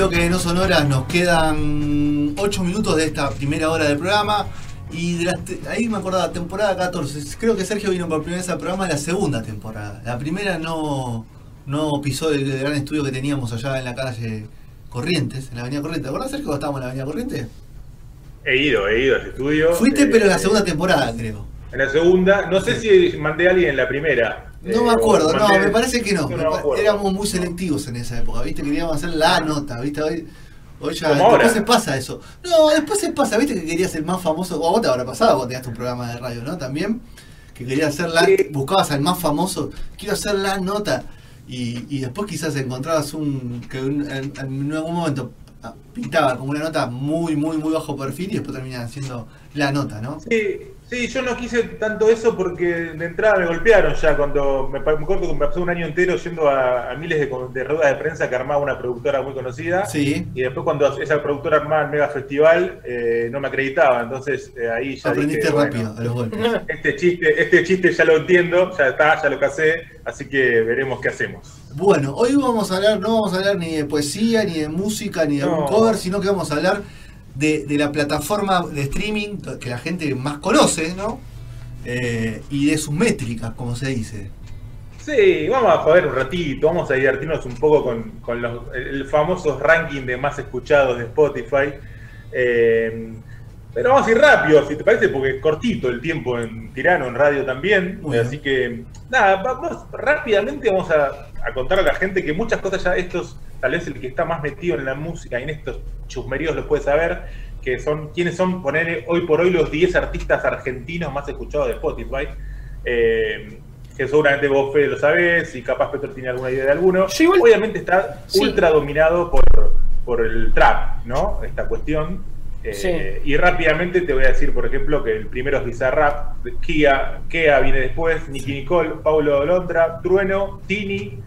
Bloque de No Sonoras, nos quedan 8 minutos de esta primera hora del programa. Y de la te- ahí me acordaba, temporada 14. Creo que Sergio vino por primera vez al programa de la segunda temporada. La primera no, no pisó el, gran estudio que teníamos allá en la calle Corrientes, en la avenida Corrientes. ¿Te acordás, Sergio, cuando estábamos en la avenida Corrientes? He ido, he ido a ese estudio. Fuiste, Eh, pero en la segunda temporada, creo. En la segunda, no sé si mandé a alguien en la primera. No Eh, me acuerdo, o no, me parece que no. Acuerdo. Éramos muy selectivos en esa época, ¿viste? Queríamos hacer la nota, ¿viste? Hoy, hoy ya. Ahora. Después se pasa eso. No, después se pasa, ¿viste? Que querías ser más famoso. O a vos te habrá pasado cuando tenías tu programa de radio, ¿no? También. Que querías hacer la. Sí. Buscabas al más famoso. Quiero hacer la nota. Y, y después quizás encontrabas un. que un- en, en algún momento ah, pintaba como una nota muy, muy, muy bajo perfil y después terminaba siendo la nota, ¿no? Sí, sí, yo no quise tanto eso porque de entrada me golpearon ya cuando me, acuerdo que me pasó un año entero yendo a, a miles de, de ruedas de prensa que armaba una productora muy conocida. Sí. Y después cuando esa productora armaba el mega festival eh, no me acreditaba, entonces eh, ahí ya Aprendiste dije, rápido bueno, a los golpes. este chiste, este chiste ya lo entiendo, ya está, ya lo casé, así que veremos qué hacemos. Bueno, hoy vamos a hablar, no vamos a hablar ni de poesía, ni de música, ni de No. un cover, sino que vamos a hablar de, de la plataforma de streaming que la gente más conoce, ¿no? Eh, y de sus métricas, como se dice. Sí, vamos a joder un ratito, vamos a divertirnos un poco con, con los, el famoso ranking de más escuchados de Spotify. Eh, pero vamos a ir rápido, si te parece, porque es cortito el tiempo en Tirano, en radio también. Así que, nada, vamos rápidamente vamos a, a contar a la gente que muchas cosas ya estos, tal vez el que está más metido en la música y en estos chusmeríos lo puede saber, que son quiénes son, poner hoy por hoy los 10 artistas argentinos más escuchados de Spotify. Eh, que seguramente vos, Fede, lo sabés, y capaz Petro tiene alguna idea de alguno. Obviamente está Sí. ultra dominado por, por el trap, ¿no? Esta cuestión. Eh, Sí. Y rápidamente te voy a decir, por ejemplo, que el primero es Bizarrap, Kia, Kea viene después, Nicky Nicole, Paulo Londra, Trueno, Tini,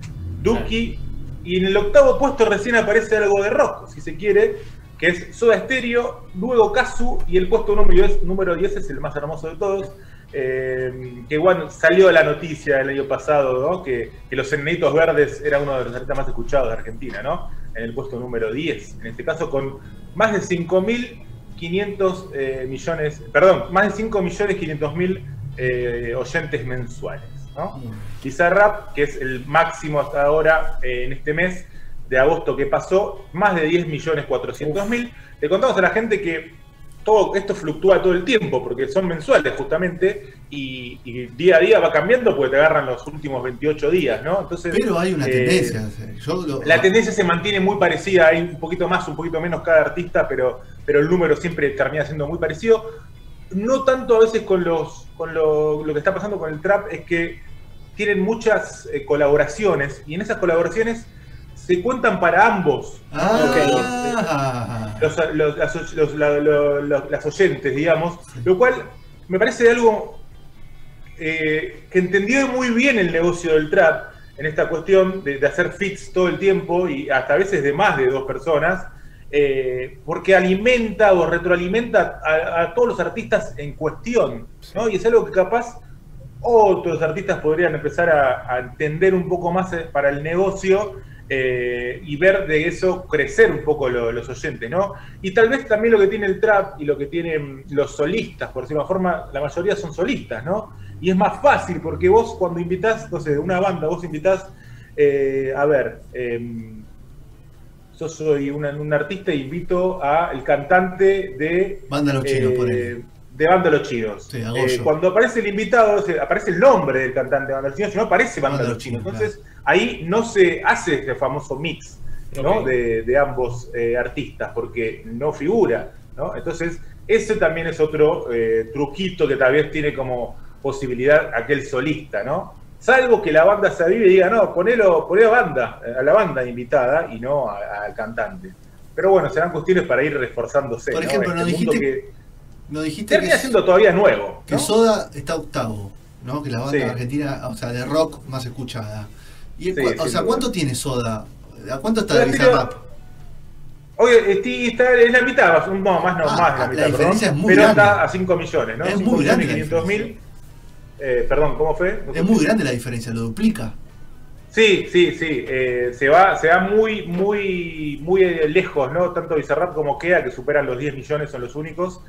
Duki, y en el octavo puesto recién aparece algo de rock, si se quiere, que es Soda Stereo, luego Kazu, y el puesto número 10, número 10 es el más hermoso de todos, eh, que bueno, salió la noticia el año pasado, ¿no? que, que los Enanitos Verdes era uno de los artistas más escuchados de Argentina, ¿no? En el puesto número 10, en este caso con más de 5.500 eh, millones, perdón, más de 5 millones 500 mil eh, oyentes mensuales, ¿no? Bizarrap, que es el máximo hasta ahora eh, en este mes de agosto que pasó, más de 10 millones 400 mil. Le contamos a la gente que todo esto fluctúa todo el tiempo, porque son mensuales justamente, y, y día a día va cambiando porque te agarran los últimos 28 días, ¿no? Entonces, Pero hay una eh, tendencia. Yo lo- la tendencia se mantiene muy parecida, hay un poquito más, un poquito menos cada artista, pero, pero el número siempre termina siendo muy parecido. No tanto a veces con, los, con lo, lo que está pasando con el trap, es que tienen muchas eh, colaboraciones y en esas colaboraciones se cuentan para ambos. Ah, Los, los- los- la- lo- lo- las oyentes, digamos, lo cual me parece algo eh, que entendió muy bien el negocio del trap en esta cuestión de, de hacer fits todo el tiempo y hasta a veces de más de dos personas, eh, porque alimenta o retroalimenta a, a todos los artistas en cuestión, ¿no? Y es algo que capaz otros artistas podrían empezar a, a entender un poco más eh, para el negocio eh, y ver de eso crecer un poco lo- los oyentes, ¿no? Y tal vez también lo que tiene el trap y lo que tienen los solistas, por decirlo de una forma, la mayoría son solistas, ¿no? Y es más fácil porque vos cuando invitás, no sé, una banda, vos invitás, eh, a ver, em, yo soy una- un artista e invito al cantante de... Banda Los Chinos, eh. De Banda Los Chinos. Sí, a Eh, cuando aparece el invitado, aparece el nombre del cantante de Banda Los Chinos, si no aparece Banda, Banda Los Chinos. Chinos, Entonces, ahí no se hace ese famoso mix ¿no? De, de ambos eh, artistas, porque no figura. ¿no? Entonces, ese también es otro eh, truquito que tal vez tiene como posibilidad aquel solista, ¿no? Salvo que la banda se avive y diga, no, ponelo, ponelo a banda, a la banda invitada y no al cantante. Pero bueno, serán cuestiones para ir reforzándose. Por ejemplo, ¿no? Este dijiste, que, no dijiste termina siendo todavía nuevo. Que Soda está octavo, ¿no? Que la banda argentina, o sea, de rock más escuchada. Y o sea, ¿cuánto tiene Soda? ¿A cuánto está de Bizarrap? Oye, está, es la mitad, no, más no, ah, más la mitad. La diferencia es muy pero grande. está a 5 millones, ¿no? Es muy grande. 500 mil. Eh, perdón, ¿cómo fue? es muy grande la diferencia, lo duplica. Sí, sí, sí. Eh, se va, se va muy, muy, muy lejos, ¿no? Tanto Bizarrap como Kea, que superan los 10 millones, son los únicos.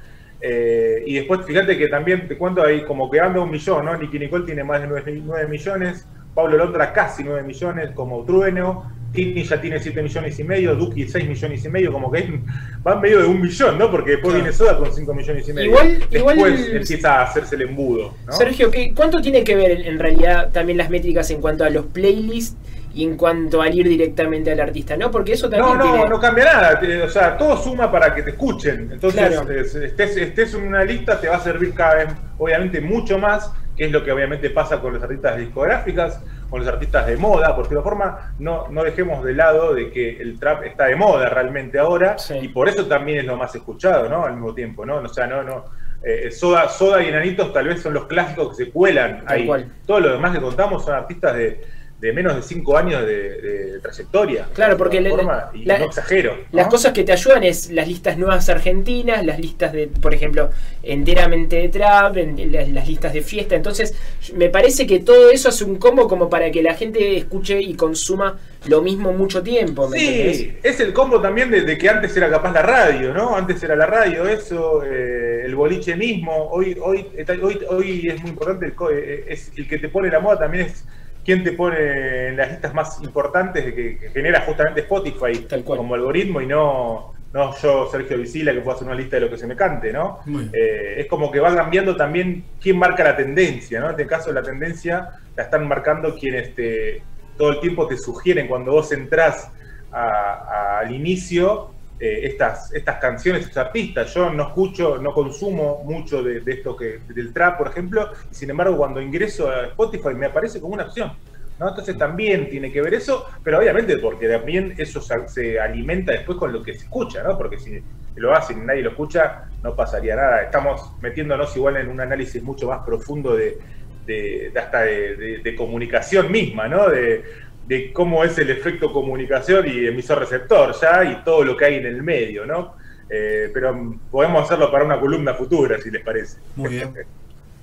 Eh, y después, fíjate que también te cuento ahí, como que anda un millón, ¿no? Nicky Nicole tiene más de 9, 9 millones, Pablo Londra casi 9 millones, como Trueno, Tini ya tiene 7 millones y medio, Duki 6 millones y medio, como que va en medio de un millón, ¿no? Porque después viene Soda con 5 millones y medio. Igual, después empieza a hacerse el embudo. ¿no? Sergio, ¿cuánto tiene que ver en realidad también las métricas en cuanto a los playlists y en cuanto al ir directamente al artista, ¿no? Porque eso también. No, no, no cambia nada. O sea, todo suma para que te escuchen. Entonces, estés, estés en una lista, te va a servir cada vez, obviamente, mucho más, que es lo que obviamente pasa con los artistas discográficas con los artistas de moda, porque de forma no, no dejemos de lado de que el trap está de moda realmente ahora y por eso también es lo más escuchado, ¿no? Al mismo tiempo, ¿no? O sea, no, no. Eh, Soda, Soda y Enanitos tal vez son los clásicos que se cuelan ahí. Todo lo demás que contamos son artistas de, de menos de 5 años de, trayectoria. Claro, porque y no exagero. Las cosas que te ayudan es las listas nuevas argentinas, las listas de, por ejemplo, enteramente de trap, las, listas de fiesta. Entonces, me parece que todo eso hace un combo como para que la gente escuche y consuma lo mismo mucho tiempo. sí, es el combo también de, que antes era capaz la radio, ¿no? Antes era la radio, eso, eh, el boliche mismo. Hoy, hoy, hoy, hoy es muy importante, el, eh, es el que te pone la moda también es quién te pone en las listas más importantes de que, genera justamente Spotify como algoritmo y no, no yo, Sergio Visila, que puedo hacer una lista de lo que se me cante, ¿no? Eh, es como que va cambiando también quién marca la tendencia, ¿no? En este caso la tendencia la están marcando quienes te, todo el tiempo te sugieren cuando vos entrás al inicio eh, estas, estas canciones, estos artistas. Yo no escucho, no consumo mucho de, esto que del trap, por ejemplo, y sin embargo cuando ingreso a Spotify me aparece como una opción. ¿no? Entonces también tiene que ver eso, pero obviamente porque también eso se, alimenta después con lo que se escucha, ¿no? Porque si lo hace y nadie lo escucha, no pasaría nada. Estamos metiéndonos igual en un análisis mucho más profundo de, de, hasta de, comunicación misma, ¿no? De, de cómo es el efecto comunicación y emisor-receptor ya y todo lo que hay en el medio, ¿no? Eh, pero podemos hacerlo para una columna futura, si les parece. Muy bien.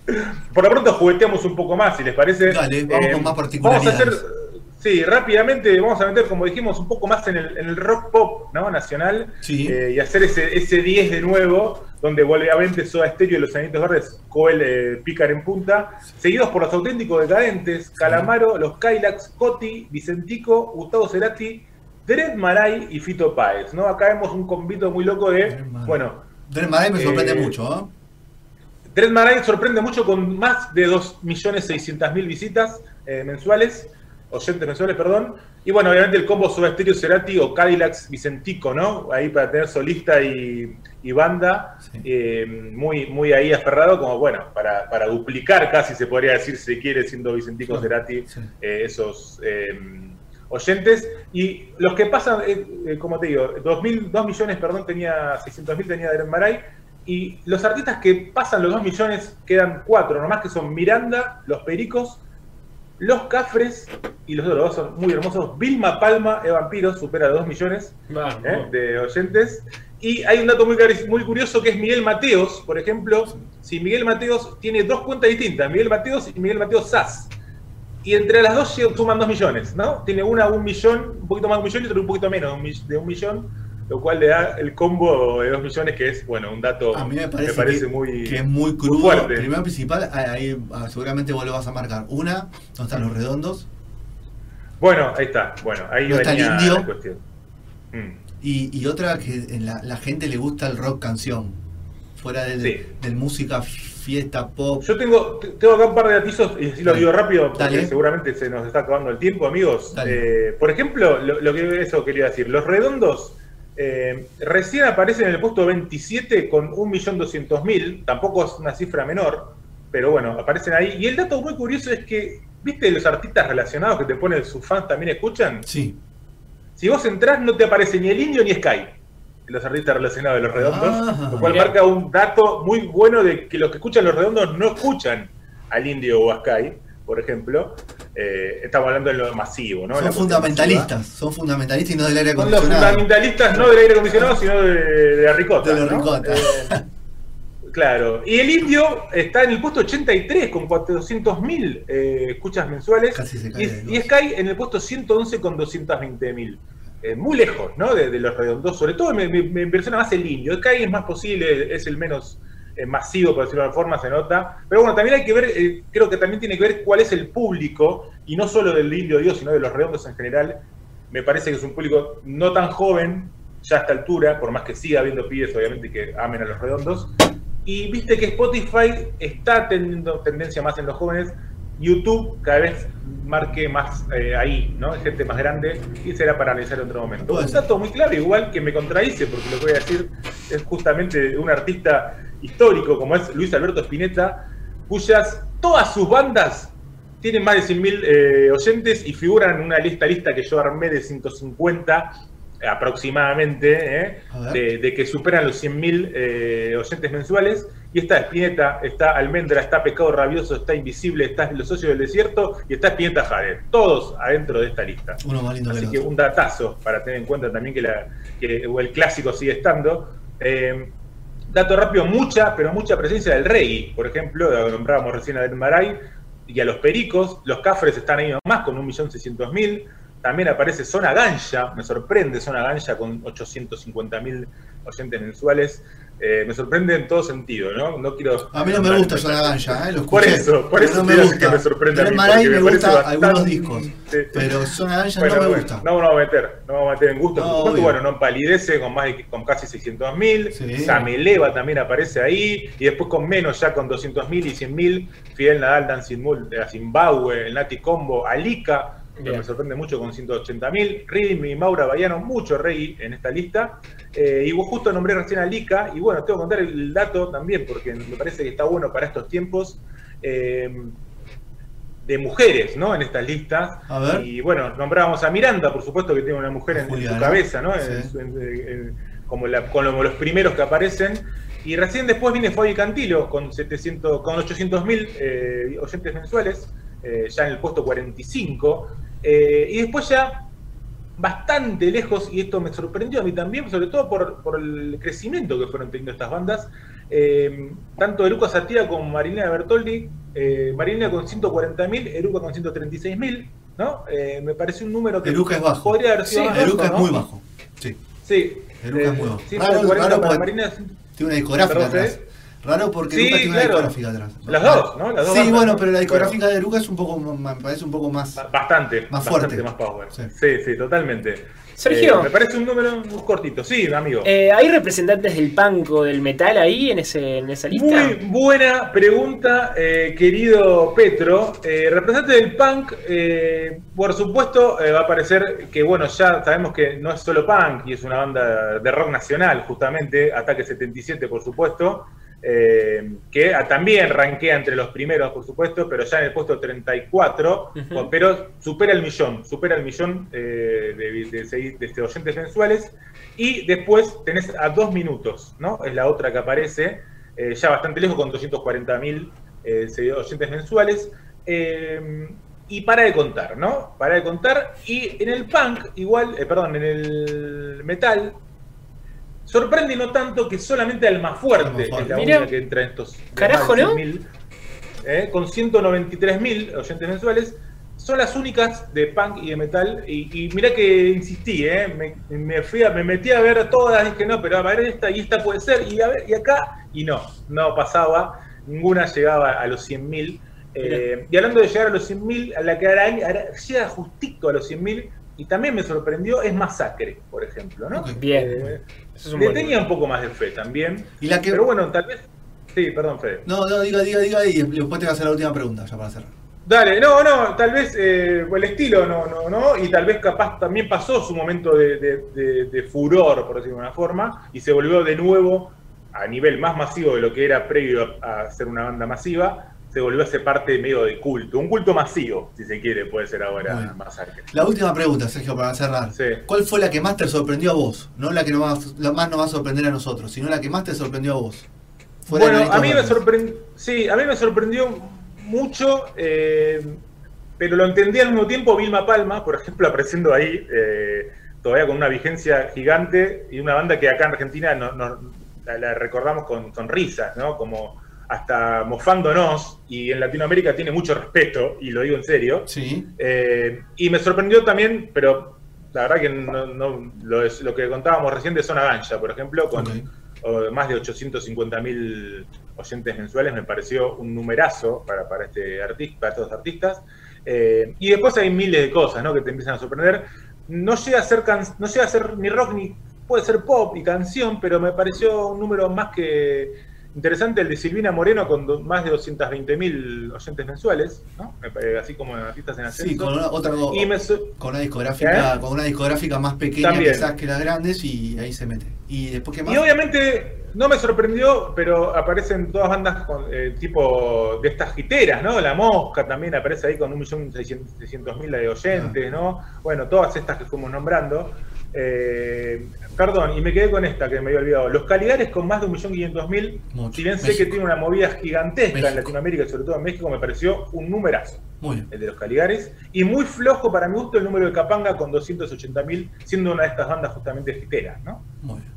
Por lo pronto jugueteamos un poco más, si les parece. Dale, vamos con eh, más particularidades. Vamos a hacer, sí, rápidamente vamos a meter, como dijimos, un poco más en el, rock pop ¿no? nacional eh, y hacer ese, ese 10 de nuevo donde obviamente Soda Estéreo y los Anitos Verdes Coel eh, pican en punta, seguidos por los auténticos decadentes, Calamaro, los Kylax, Coti, Vicentico, Gustavo Cerati, Dred Maray y Fito Páez, ¿no? Acá vemos un convito muy loco de, bueno... Dred Maray me sorprende eh, mucho, ¿no? Dred Maray sorprende mucho con más de 2.600.000 visitas eh, mensuales, oyentes mensuales, perdón, y bueno, obviamente el combo Soda Stereo Cerati o Cadillacs Vicentico, ¿no? Ahí para tener solista y, banda, eh, muy, muy ahí aferrado, como bueno, para, para, duplicar casi se podría decir, si quiere, siendo Vicentico Cerati, eh, esos eh, oyentes. Y los que pasan, como te digo, 2, millones, perdón, tenía 600 mil, tenía Deren Maray. Y los artistas que pasan los 2 millones quedan cuatro, nomás que son Miranda, Los Pericos, los Cafres y los dos son muy hermosos. Vilma Palma de Vampiros supera 2 millones ¿eh? de oyentes. Y hay un dato muy, muy curioso que es Miguel Mateos, por ejemplo. Si Miguel Mateos tiene dos cuentas distintas, Miguel Mateos y Miguel Mateos SAS. Y entre las dos suman 2 millones, ¿no? Tiene una un millón, un poquito más de un millón y otro un poquito menos de un millón lo cual le da el combo de 2 millones, que es, bueno, un dato a mí me parece, muy, que es muy crudo. Fuerte. Primero principal, ahí ah, seguramente vos lo vas a marcar. Una, ¿dónde están los redondos? Bueno, ahí está. Bueno, ahí no está el indio. cuestión. Mm. Y, otra que la, la, gente le gusta el rock canción. Fuera del, del música fiesta pop. Yo tengo, tengo acá un par de datos y si lo digo rápido, porque seguramente se nos está acabando el tiempo, amigos. Eh, por ejemplo, lo, lo, que eso quería decir, los redondos eh, recién aparece en el puesto 27 con 1.200.000, tampoco es una cifra menor, pero bueno, aparecen ahí. Y el dato muy curioso es que ¿viste los artistas relacionados que te ponen sus fans también escuchan? Sí. Si vos entrás, no te aparece ni el indio ni Sky, los artistas relacionados de los redondos, Ah, lo cual mirá. marca un dato muy bueno de que los que escuchan los redondos no escuchan al indio o a Sky, por ejemplo. Eh, estamos hablando de lo masivo, ¿no? Son fundamentalistas, masiva. son fundamentalistas y no del aire Son los acondicionado. fundamentalistas no del aire acondicionado, sino de, de la ricota. De los ¿no? ricota. Eh, claro. Y el indio está en el puesto 83 con 400.000 eh, escuchas mensuales. Casi se cae Y, y. Sky en el puesto 111 con 220.000. Eh, muy lejos, ¿no? De, de los redondos. Sobre todo me, me- me impresiona más el indio. Sky es más posible, es el menos eh, masivo, por decirlo de alguna forma, se nota. Pero bueno, también hay que ver, eh, creo que también tiene que ver cuál es el público, y no solo del indio Dios, sino de los redondos en general. Me parece que es un público no tan joven, ya a esta altura, por más que siga habiendo pibes, obviamente, que amen a los redondos. Y viste que Spotify está teniendo tendencia más en los jóvenes. YouTube cada vez marque más eh, ahí, ¿no? Gente más grande y será para analizar en otro momento. Puede Un dato muy claro, igual que me contradice, porque lo que voy a decir es justamente un artista histórico como es Luis Alberto Spinetta, cuyas todas sus bandas tienen más de 100.000 eh, oyentes y figuran en una lista lista que yo armé de 150 aproximadamente, ¿eh? De, de que superan los 100.000 eh, oyentes mensuales. Y está Spinetta, está Almendra, está Pescado Rabioso, está Invisible, está Los Socios del Desierto y está Spinetta Jade. Todos adentro de esta lista. Uno más lindo Así que un datazo para tener en cuenta también que, la, que el clásico sigue estando. Eh, dato rápido, mucha, pero mucha presencia del reggae. Por ejemplo, lo nombrábamos recién a Del Maray y a los Pericos. Los Cafres están ahí nomás con 1.600.000. También aparece Zona Ganja, me sorprende Zona Ganja con 850.000 oyentes mensuales. Eh, me sorprende en todo sentido, ¿no? No quiero. A mí no me gusta Zona Ganja, ¿eh? Lo Por eso, por pero eso no me digo que gusta. me sorprende a Del mí, Maray me me gusta algunos discos, Sí. pero Zona Ganja Bueno, no me bueno, gusta. No vamos a meter, no vamos a meter en gusto. No, bueno, no empalidece con más de- con casi 600.000. Sí. Sameleva también aparece ahí. Y después con menos, ya con 200.000 y 100.000. Fidel Nadal, Dancing Mool de Zimbabue, el Nati Combo, Alica, que me sorprende mucho con 180.000. Rhythm y Maura Bayano, mucho rey en esta lista. Eh, y justo nombré recién a Alica. Y bueno, tengo que contar el dato también, porque me parece que está bueno para estos tiempos. Eh, de mujeres, ¿no? En estas listas. A ver. Y bueno, nombrábamos a Miranda, por supuesto que tiene una mujer en, su cabeza, ¿no? Sí. su- en- en- como, la- como los primeros que aparecen. Y recién después viene Fabi Cantilo con 700, con 800.000 eh, oyentes mensuales, eh, ya en el puesto 45. Eh, y después ya bastante lejos, y esto me sorprendió a mí también, sobre todo por, por el crecimiento que fueron teniendo estas bandas. Eh, tanto Eruca Sativa como Marilena Bertoldi, eh, Marilena con 140.000, Eruca con 136.000, ¿no? Eh, me parece un número que Eruca es bajo. podría haber sido Sí, más Eruca es muy bajo. Sí. Sí. Eruca es muy bajo. 140 Raro- raro para Marilena, Tiene una discográfica Perdón, atrás. Raro porque Sí, Eruca tiene una claro. discográfica atrás. Las dos, ¿no? Las dos sí, bandas, bueno, ¿no? pero la discográfica Bueno. de Eruca es un poco, me parece un poco más. Ba- Bastante, Más bastante fuerte. más power. Sí. Sí, sí, totalmente. Sergio. Eh, me parece un número muy cortito, sí, amigo. Eh, ¿Hay representantes del punk o del metal ahí en, ese, en esa lista? Muy buena pregunta, eh, querido Petro. Eh, representante del punk, eh, por supuesto, eh, va a aparecer que, bueno, ya sabemos que no es solo punk y es una banda de rock nacional, justamente, Ataque 77, por supuesto, eh, que también rankea entre los primeros, por supuesto, pero ya en el puesto 34, Ujú. con- pero supera el millón, supera el millón eh, de, de, este, oyentes mensuales. Y después tenés a dos minutos, ¿no? Es la otra que aparece, eh, ya bastante lejos, con 240.000 eh, segui- oyentes mensuales. Y para de contar, ¿no? Para de contar. Y en el punk, igual, perdón, en el metal, sorprende no tanto que solamente Almafuerte Almafuerte. es la única que entra en estos. Carajo, ¿no? 100.000, eh, con 193.000 oyentes mensuales. Son las únicas de punk y de metal. Y, y mirá que insistí, ¿eh? me, me fui a- me metí a ver todas, dije no, pero a ver esta y esta puede ser, y, a ver, y acá, y no, no pasaba, ninguna llegaba a los 100.000. Eh, y hablando de llegar a los 100.000, a la que ahora, ahora llega justito a los 100.000, y también me sorprendió, es Masacre, por ejemplo, ¿no? Bien. Eh, Eso es un le buen tenía un poco más de fe también. Y la que. Pero bueno, tal vez. Sí, perdón, Fede. No, no, diga, diga, diga y después te voy a hacer la última pregunta, ya para cerrar. Dale, no, no, tal vez eh, el estilo no, no, no, y tal vez capaz también pasó su momento de, de- de- de furor, por decirlo de una forma, y se volvió de nuevo a nivel más masivo de lo que era previo a, a ser una banda masiva, se volvió a ser parte medio de culto. Un culto masivo, si se quiere, puede ser ahora Bueno. más Masacre. La última pregunta, Sergio, para cerrar. Sí. ¿Cuál fue la que más te sorprendió a vos? No la que no va, la más nos va a sorprender a nosotros, sino la que más te sorprendió a vos. Fuera Bueno, a mí me sorprendió, sí, a mí me sorprendió mucho, eh, pero lo entendí al mismo tiempo Vilma Palma, por ejemplo, apareciendo ahí, eh, todavía con una vigencia gigante, y una banda que acá en Argentina no- no- la, la recordamos con sonrisas, ¿no? Como hasta mofándonos, y en Latinoamérica tiene mucho respeto, y lo digo en serio. Sí. Eh, y me sorprendió también, pero la verdad que no, no- lo, es- lo que contábamos recién de Zona Gancha, por ejemplo, con más de 850 mil oyentes mensuales, me pareció un numerazo para, para, este artista, para estos artistas. Eh, y después hay miles de cosas ¿no? que te empiezan a sorprender. No llega a ser can- no llega a ser ni rock ni puede ser pop y canción, pero me pareció un número más que interesante el de Silvina Moreno con do- más de 220 mil oyentes mensuales, ¿no? Pare- así como artistas en ascenso. Sí, con una, otra, y me con una discográfica, ¿Eh? con una discográfica más pequeña También. quizás que las grandes y ahí se mete. Y después qué más? Y obviamente no me sorprendió, pero aparecen todas bandas con, eh, tipo de estas giteras, ¿no? La Mosca también aparece ahí con 1.600.000 de oyentes, ¿no? Bueno, todas estas que fuimos nombrando. Eh, perdón, y me quedé con esta que me había olvidado. Los Caligares con más de 1.500.000, Mucho. si bien sé México. que tiene una movida gigantesca México. en Latinoamérica y sobre todo en México, me pareció un numerazo Muy bien. el de los Caligares, y muy flojo para mi gusto el número de Capanga con 280.000, siendo una de estas bandas justamente giteras, ¿no? Muy bien.